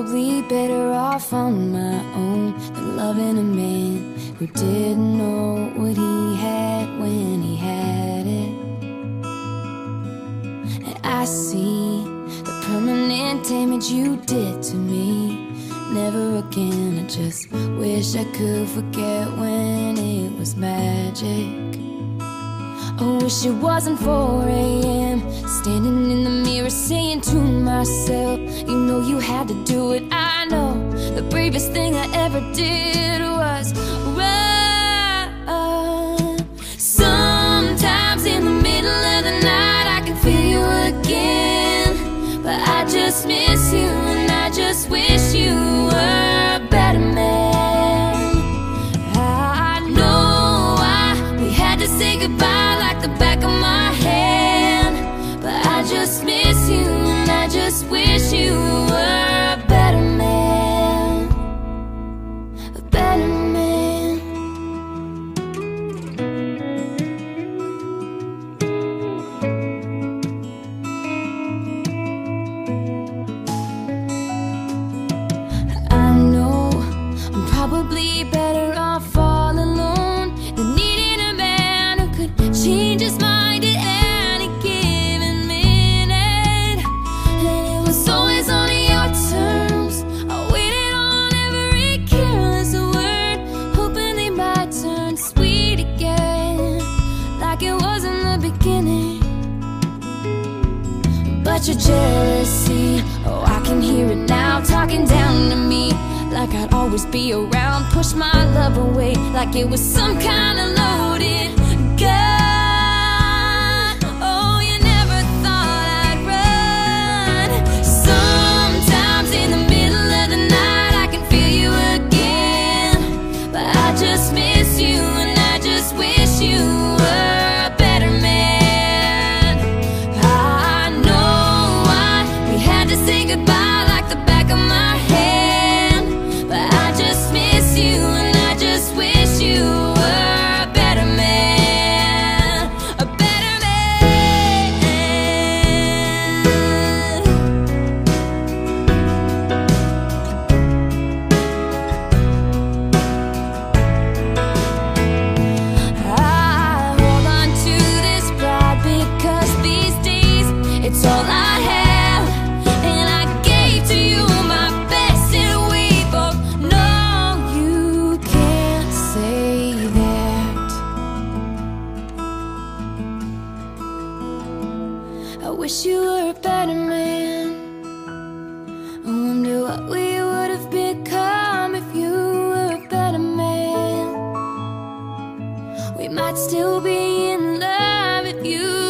probably better off on my own than loving a man who didn't know what he had when he had it. And I see the permanent damage you did to me. Never again, I just wish I could forget when it was magic. I wish it wasn't 4 a.m. Standing in the mirror saying to myself, You know you had to do it. I know the bravest thing I ever did was run. Sometimes in the middle of the night, I can feel you again. But I just miss you, and I just wish you sweet again, like it was in the beginning. But your jealousy, oh, I can hear it now, talking down to me. Like I'd always be around, push my love away, like it was some kind of loaded I'd still be in love with you.